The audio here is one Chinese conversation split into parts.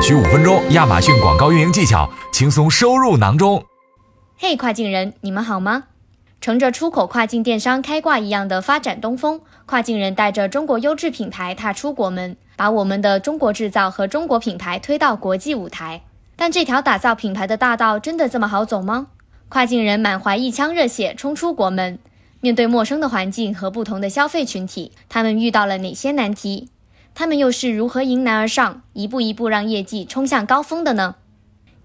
只需五分钟，亚马逊广告运营技巧轻松收入囊中。嘿，跨境人，你们好吗？乘着出口跨境电商开挂一样的发展东风，跨境人带着中国优质品牌踏出国门，把我们的中国制造和中国品牌推到国际舞台。但这条打造品牌的大道真的这么好走吗？跨境人满怀一腔热血冲出国门，面对陌生的环境和不同的消费群体，他们遇到了哪些难题？他们又是如何迎难而上，一步一步让业绩冲向高峰的呢？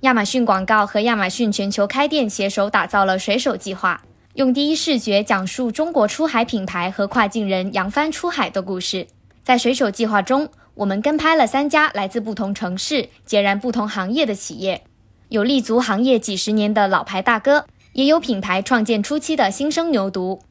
亚马逊广告和亚马逊全球开店携手打造了水手计划，用第一视角讲述中国出海品牌和跨境人扬帆出海的故事。在水手计划中，我们跟拍了三家来自不同城市、截然不同行业的企业，有立足行业几十年的老牌大哥，也有品牌创建初期的新生牛犊。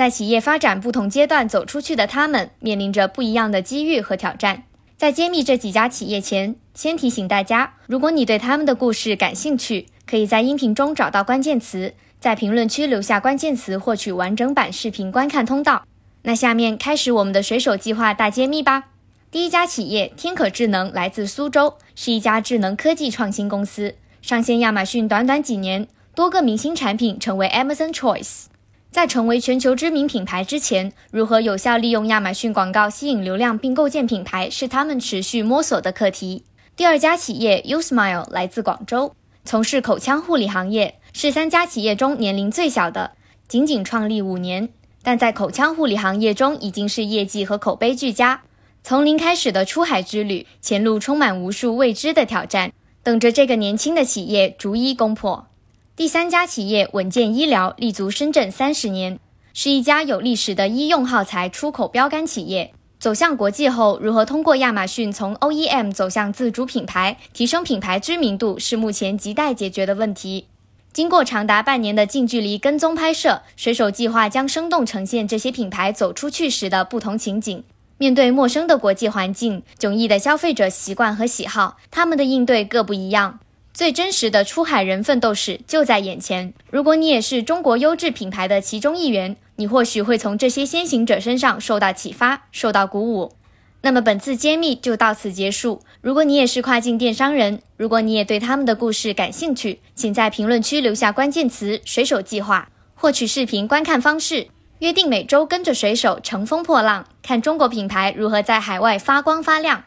在企业发展不同阶段走出去的他们，面临着不一样的机遇和挑战。在揭秘这几家企业前，先提醒大家：如果你对他们的故事感兴趣，可以在音频中找到关键词，在评论区留下关键词，获取完整版视频观看通道。那下面开始我们的水手计划大揭秘吧。第一家企业天可智能来自苏州，是一家智能科技创新公司，上线亚马逊短短几年，多个明星产品成为 Amazon Choice。在成为全球知名品牌之前，如何有效利用亚马逊广告吸引流量并构建品牌，是他们持续摸索的课题。第二家企业 Usmile 来自广州，从事口腔护理行业，是三家企业中年龄最小的，仅仅创立五年，但在口腔护理行业中已经是业绩和口碑俱佳。从零开始的出海之旅，前路充满无数未知的挑战，等着这个年轻的企业逐一攻破。第三家企业稳健医疗立足深圳三十年，是一家有历史的医用耗材出口标杆企业。走向国际后，如何通过亚马逊从 OEM 走向自主品牌，提升品牌知名度，是目前亟待解决的问题。经过长达半年的近距离跟踪拍摄，水手计划将生动呈现这些品牌走出去时的不同情景。面对陌生的国际环境、迥异的消费者习惯和喜好，他们的应对各不一样。最真实的出海人奋斗史就在眼前。如果你也是中国优质品牌的其中一员，你或许会从这些先行者身上受到启发，受到鼓舞。那么本次揭秘就到此结束。如果你也是跨境电商人，如果你也对他们的故事感兴趣，请在评论区留下关键词“水手计划”，获取视频观看方式。约定每周跟着水手乘风破浪，看中国品牌如何在海外发光发亮。